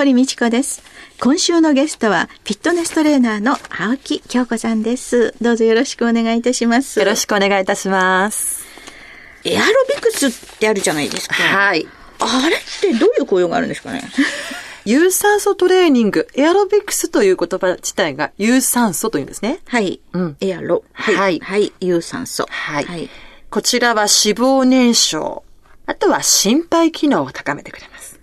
堀道子です今週のゲストはフィットネストレーナーの青木京子さんですどうぞよろしくお願いいたしますよろしくお願いいたしますエアロビクスってあるじゃないですかはいあれってどういう効用があるんですかね？有酸素トレーニング、エアロビクスという言葉自体が有酸素というんですね。はい。うんエアロ。はい。はいはい。有酸素。はい。はい。こちらは脂肪燃焼。あとは心肺機能を高めてくれます。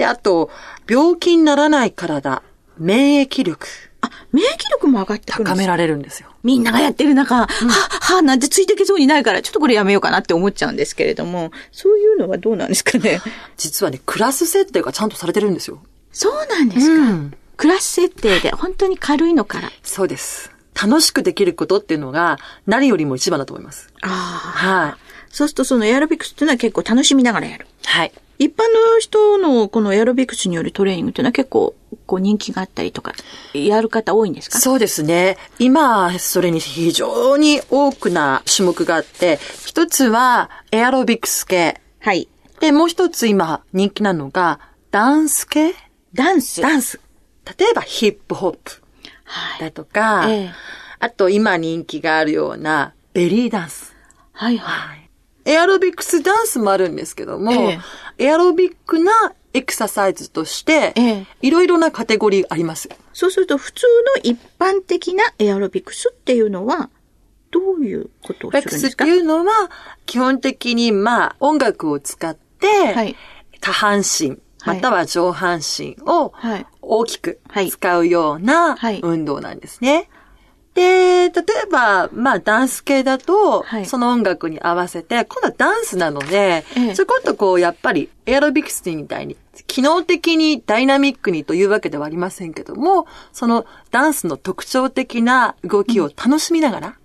で、あと、病気にならない体、免疫力、あ、免疫力も上がってくる高められるんですよ。みんながやってる中、は、は、なんてついていけそうにないから、ちょっとこれやめようかなって思っちゃうんですけれども、そういうのはどうなんですかね？実はね、クラス設定がちゃんとされてるんですよ。そうなんですか？うんクラス設定で本当に軽いのから。そうです。楽しくできることっていうのが、何よりも一番だと思います。ああ。はい。そうするとそのエアロビクスっていうのは結構楽しみながらやる。はい。一般の人のこのエアロビクスによるトレーニングっていうのは結構こう人気があったりとか、やる方多いんですか？そうですね。今、それに非常に多くな種目があって、一つはエアロビクス系。はい。で、もう一つ今人気なのがダンス系？ダンス。ダンス。例えばヒップホップはい。だとか、ええあと今人気があるようなベリーダンス。はいはい。エアロビクスダンスもあるんですけども、えエアロビックなエクササイズとしてええ、いろいろなカテゴリーあります。そうすると普通の一般的なエアロビクスっていうのは、どういうことをすレックスってるんですかいうのは、基本的に、まあ、音楽を使って、はい。下半身、はい。または上半身をはい。大きくはい。使うようなはい。運動なんですね。で、例えば、まあ、ダンス系だと、はいその音楽に合わせて、今度はダンスなので、ええちょこっとこう、やっぱり、エアロビクスみたいに、機能的にダイナミックにというわけではありませんけども、そのダンスの特徴的な動きを楽しみながら、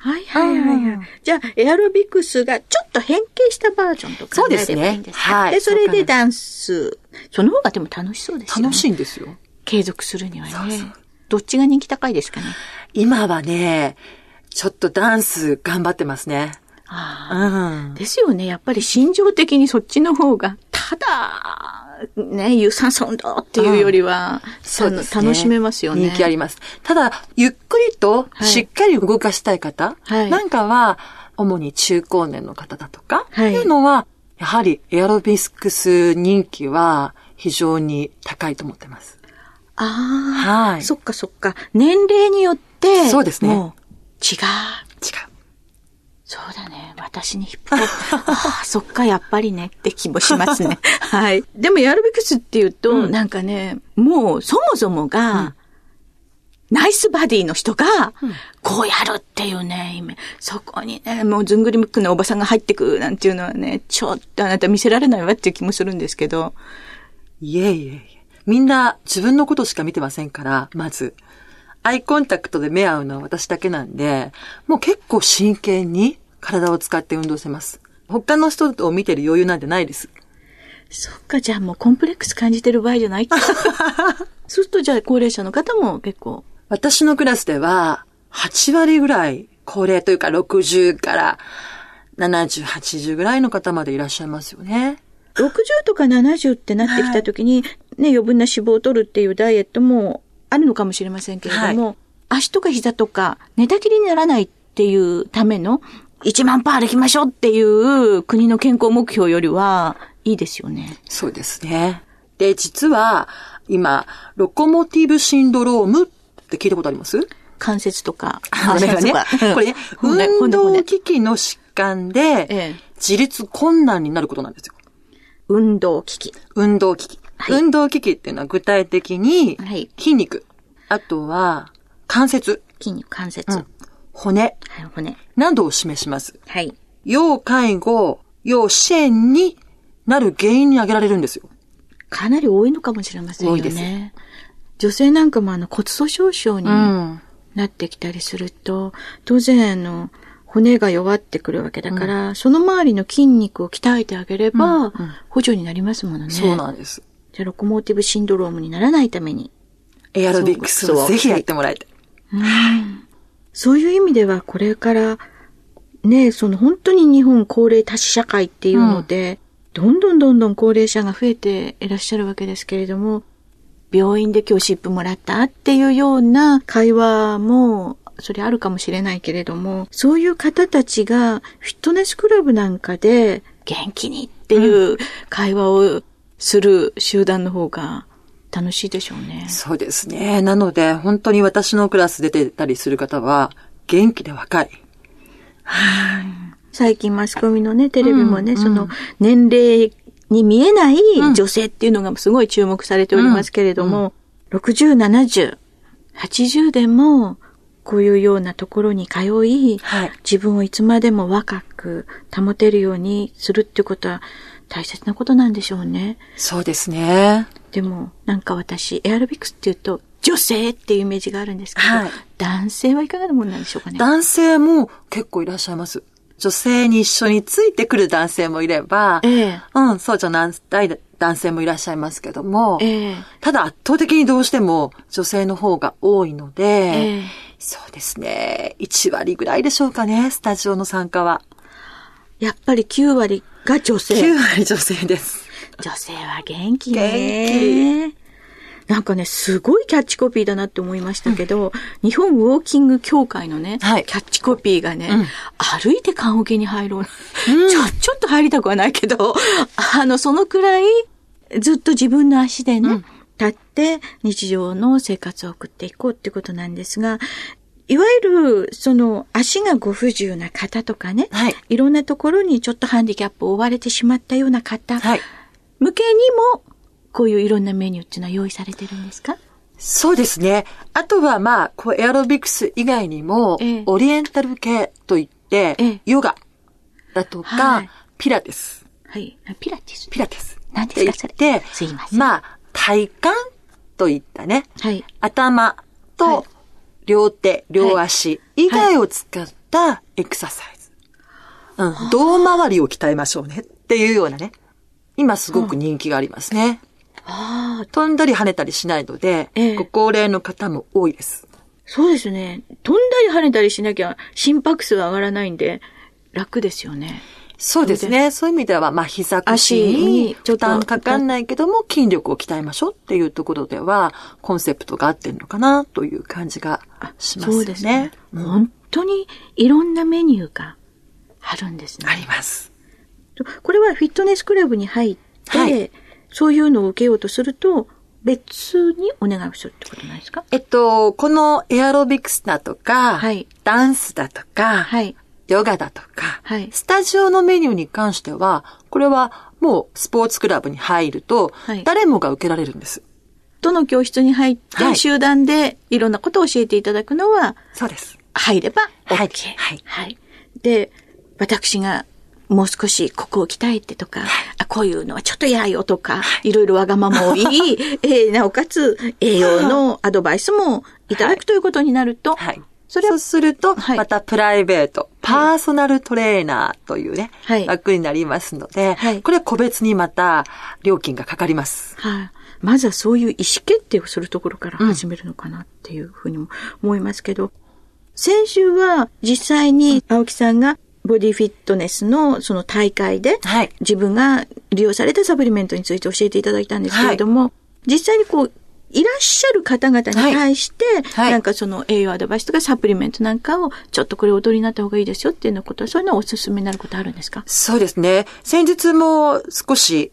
はいはいはいはい。じゃあ、エアロビクスがちょっと変形したバージョンと考えればいいんですか？そうですねはいで、それでダンス。その方がでも楽しそうですよね。楽しいんですよ。継続するにはね。そうそうどっちが人気高いですかね？今はね、ちょっとダンス頑張ってますね。ああうん。ですよね。やっぱり心情的にそっちの方が、ただ、ね、有酸素運動っていうよりは、そうですね楽しめますよね。人気あります。ただ、ゆっくりとはいしっかり動かしたい方、はいなんかは、主に中高年の方だとか、はいっていうのは、やはりエアロビクス人気は非常に高いと思ってます。ああ、はいそっかそっか。年齢によって、そうですねもう違う。違う。そうだね。私にヒップホップ。ああ、そっか、やっぱりねって気もしますね。はい。でも、エアロビクスっていうと、うんなんかね、もう、そもそもが、ナイスバディの人が、こうやるっていうね、イメージそこにね、もうずんぐりむっくなおばさんが入ってくなんていうのはね、ちょっとあなた見せられないわっていう気もするんですけど。いえいえいえ。みんな自分のことしか見てませんから、まず。アイコンタクトで目合うのは私だけなんで、もう結構真剣に体を使って運動してます。他の人を見てる余裕なんてないです。そっか、じゃあもうコンプレックス感じてる場合じゃないそう すると、じゃあ高齢者の方も結構、私のクラスでは、8割ぐらい、高齢というか60から70、80ぐらいの方までいらっしゃいますよね。60とか70ってなってきた時に、ね、余分な脂肪を取るっていうダイエットもあるのかもしれませんけれども、足とか膝とか寝たきりにならないっていうための1万パーできましょうっていう国の健康目標よりはいいですよね。そうですね。で、実は、今、ロコモティブシンドロームって聞いたことあります？関節とか、あれがね、これね、骨運動機器の疾患でええ、自立困難になることなんですよ。運動機器。運動機器。はい運動機器っていうのは具体的にはい、筋肉、あとは関節、筋肉、関節。うん骨はい、骨。などを示します？はい。要介護、要支援になる原因に挙げられるんですよ。かなり多いのかもしれませんよね。多いです女性なんかもあの骨粗鬆症にうん。なってきたりすると、当然あの、骨が弱ってくるわけだから、その周りの筋肉を鍛えてあげれば、補助になりますものね。そうなんです。じゃあロコモーティブシンドロームにならないために。エアロビクスをぜひやってもらいたい。そういう意味ではこれから、ね、その本当に日本高齢多子社会っていうので、どんどんどんどん高齢者が増えていらっしゃるわけですけれども、病院で今日湿布もらったっていうような会話も、それあるかもしれないけれども、そういう方たちがフィットネスクラブなんかで元気にっていう会話をする集団の方が楽しいでしょうね。そうですね。なので、本当に私のクラス出てたりする方は、元気で若い。最近マスコミのね、テレビもね、うんその年齢に見えない女性っていうのがすごい注目されておりますけれども、60、70、80でも、こういうようなところに通い、はい自分をいつまでも若く保てるようにするってことは大切なことなんでしょうね。そうですね。でも、なんか私、エアロビクスっていうと、女性っていうイメージがあるんですけど、はい男性はいかがなものなんでしょうかね？男性も結構いらっしゃいます。女性に一緒についてくる男性もいれば、ええうん、そうじゃない男性もいらっしゃいますけども、ええただ圧倒的にどうしても女性の方が多いので、ええそうですね、1割ぐらいでしょうかね、スタジオの参加は。やっぱり9割が女性。9割女性です。女性は元気ね。なんかね、すごいキャッチコピーだなって思いましたけど、日本ウォーキング協会のね、はいキャッチコピーがね、うん歩いて棺桶に入ろう。ちょ、ちょっと入りたくはないけど、あの、そのくらい、ずっと自分の足でね、立って日常の生活を送っていこうってことなんですが、いわゆる、その、足がご不自由な方とかね、はいいろんなところにちょっとハンディキャップを負われてしまったような方、はい。向けにも、こういういろんなメニューっていうのは用意されてるんですか？そうですね。あとはまあ、こうエアロビクス以外にも、ええオリエンタル系といって、ええヨガだとか、はいピラティス。はい。あピラティス。ピラティス。何ですかそれ？すいませんまあ、体幹といったね、はい。頭はいと両手、両足以外を使ったエクササイズ。うん。胴回りを鍛えましょうねっていうようなね。今すごく人気がありますね。ああ、飛んだり跳ねたりしないので、ええご高齢の方も多いです。そうですね。飛んだり跳ねたりしなきゃ心拍数が上がらないんで、楽ですよね。そうですね。そういう意味では、まあ、膝腰足ににちょっと負担かかんないけども、筋力を鍛えましょうっていうところでは、コンセプトが合ってるのかなという感じがしますよね。そうですね。うん本当にいろんなメニューがあるんですね。あります。これはフィットネスクラブに入って、はいそういうのを受けようとすると、別にお願いをするってことなんですか？えっと、このエアロビクスだとか、はいダンスだとか、はい。ヨガだとか、はいスタジオのメニューに関しては、これはもうスポーツクラブに入ると、はい誰もが受けられるんです。どの教室に入っはいて集団でいろんなことを教えていただくのは、そうです。入れば OK。はいはいはい。で、私がもう少しここを鍛えてとか、あこういうのはちょっと嫌よとか、いろいろわがままを言い、えーなおかつ栄養のアドバイスもいただくということになると、はい。それはそうすると、はい。またプライベート、パーソナルトレーナーというね、はい。枠になりますので、はい。これは個別にまた料金がかかります。はい。まずはそういう意思決定をするところから始めるのかなっていうふうにも思いますけど、先週は実際に青木さんがボディフィットネスのその大会で、はい。自分が利用されたサプリメントについて教えていただいたんですけれども、実際にこう、いらっしゃる方々に対して、はいなんかその栄養アドバイスとかサプリメントなんかを、ちょっとこれお取りになった方がいいですよっていうようなことは、そういうのはおすすめになることあるんですか？そうですね。先日も少し、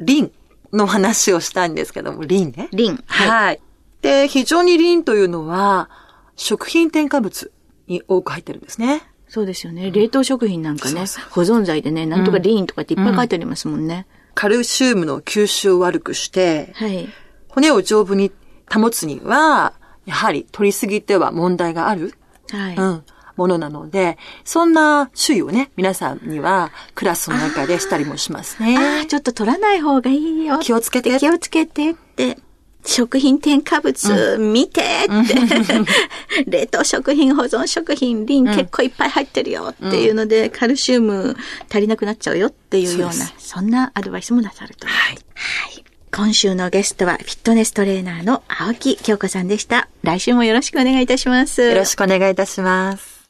リンの話をしたんですけども、リンね。リン。はい。で、非常にリンというのは、食品添加物に多く入ってるんですね。そうですよね。冷凍食品なんかね、そう保存剤でね、なんとかリーンとかっていっぱい書いてありますもんね。カルシウムの吸収を悪くして、はい。骨を丈夫に保つには、やはり取りすぎては問題がある、はい。うん、ものなので、そんな注意をね、皆さんにはクラスの中でしたりもしますあねあ、。ちょっと取らない方がいいよ。気をつけて気をつけてって。食品添加物見てって、冷凍食品、保存食品、リン結構いっぱい入ってるよっていうので、カルシウム足りなくなっちゃうよっていうような、そんなアドバイスもなさると。はい。はい。今週のゲストはフィットネストレーナーの青木京子さんでした。来週もよろしくお願いいたします。よろしくお願いいたします。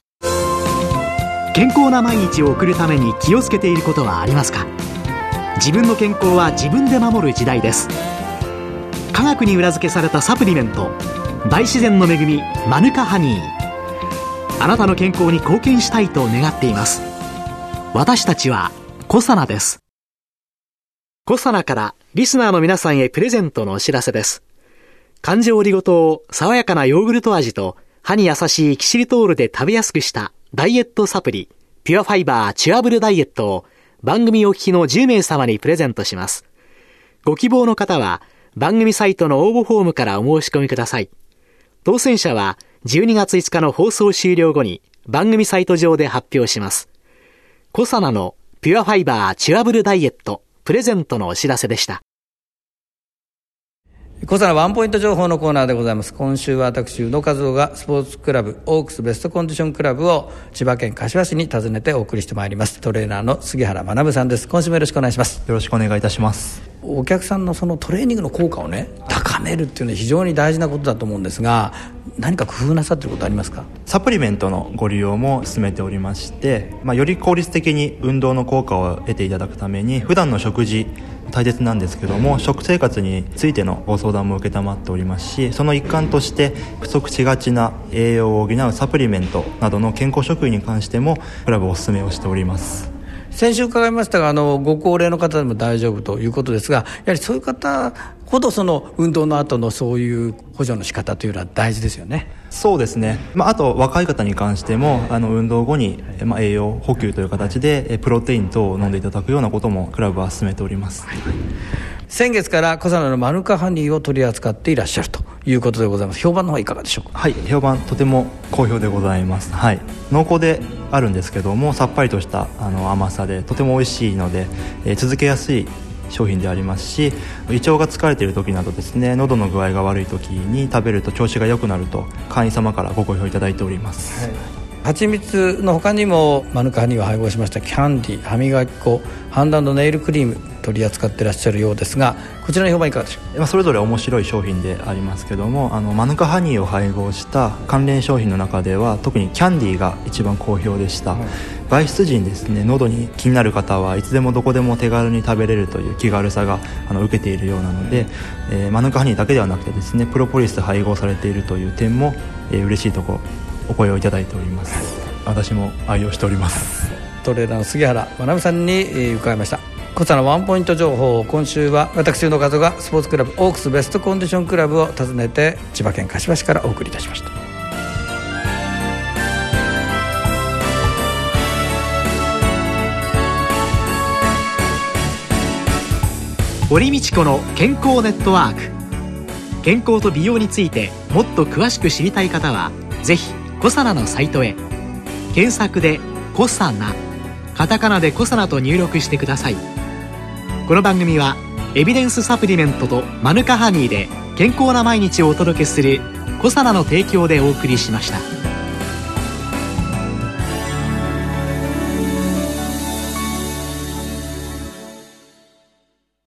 健康な毎日を送るために気をつけていることはありますか？自分の健康は自分で守る時代です科学に裏付けされたサプリメント大自然の恵みマヌカハニーあなたの健康に貢献したいと願っています私たちはコサナですコサナからリスナーの皆さんへプレゼントのお知らせです感情オリゴ糖を爽やかなヨーグルト味と歯に優しいキシリトールで食べやすくしたダイエットサプリピュアファイバーチュアブルダイエットを番組お聞きの10名様にプレゼントします。ご希望の方は番組サイトの応募フォームからお申し込みください。当選者は12月5日の放送終了後に番組サイト上で発表します。コサナのピュアファイバーチュアブルダイエットプレゼントのお知らせでした。小さなワンポイント情報のコーナーでございます。今週は私、宇野和夫がスポーツクラブ、オークスベストコンディションクラブを千葉県柏市に訪ねてお送りしてまいります。トレーナーの杉原学さんです。今週もよろしくお願いします。よろしくお願いいたします。お客さんのそのトレーニングの効果をね、高めるっていうのは非常に大事なことだと思うんですが、何か工夫なさってることありますか？サプリメントのご利用も進めておりまして、まあ、より効率的に運動の効果を得ていただくために普段の食事大切なんですけども食生活についてのご相談も承っておりますしその一環として不足しがちな栄養を補うサプリメントなどの健康食品に関してもクラブおすすめをしております。先週伺いましたがあのご高齢の方でも大丈夫ということですがやはりそういう方ほどその運動の後のそういう補助の仕方というのは大事ですよね。そうですね、まあ、あと若い方に関してもあの運動後に、まあ、栄養補給という形でプロテイン等を飲んでいただくようなこともクラブは進めております、はい、先月から小皿のマヌカハニーを取り扱っていらっしゃるということでございます。評判の方はいかがでしょうか？はい評判とても好評でございます、はい、濃厚であるんですけどもさっぱりとしたあの甘さでとても美味しいので、えー、続けやすい商品でありますし胃腸が疲れている時などですね喉の具合が悪い時に食べると調子が良くなると会員様からご好評いただいております、はい蜂蜜の他にもマヌカハニーを配合しましたキャンディ歯磨き粉判断のネイルクリーム取り扱ってらっしゃるようですがこちらの評判いかがでしょう？かそれぞれ面白い商品でありますけどもあのマヌカハニーを配合した関連商品の中では特にキャンディーが一番好評でした、はい、媒質時にですね喉に気になる方はいつでもどこでも手軽に食べれるという気軽さがあの受けているようなので、えー、マヌカハニーだけではなくてですねプロポリス配合されているという点も、えー、嬉しいところお声をいただいております。私も愛用しております。トレーナーの杉原学さんに伺いました。こちらのワンポイント情報今週は私の方がスポーツクラブオークスベストコンディションクラブを訪ねて千葉県柏市からお送りいたしました。堀道子の健康ネットワーク。健康と美容についてもっと詳しく知りたい方はぜひコサナのサイトへ検索で「コサナ」カタカナで「コサナ」と入力してくださいこの番組はエビデンスサプリメントとマヌカハニーで健康な毎日をお届けする「コサナの提供」でお送りしました。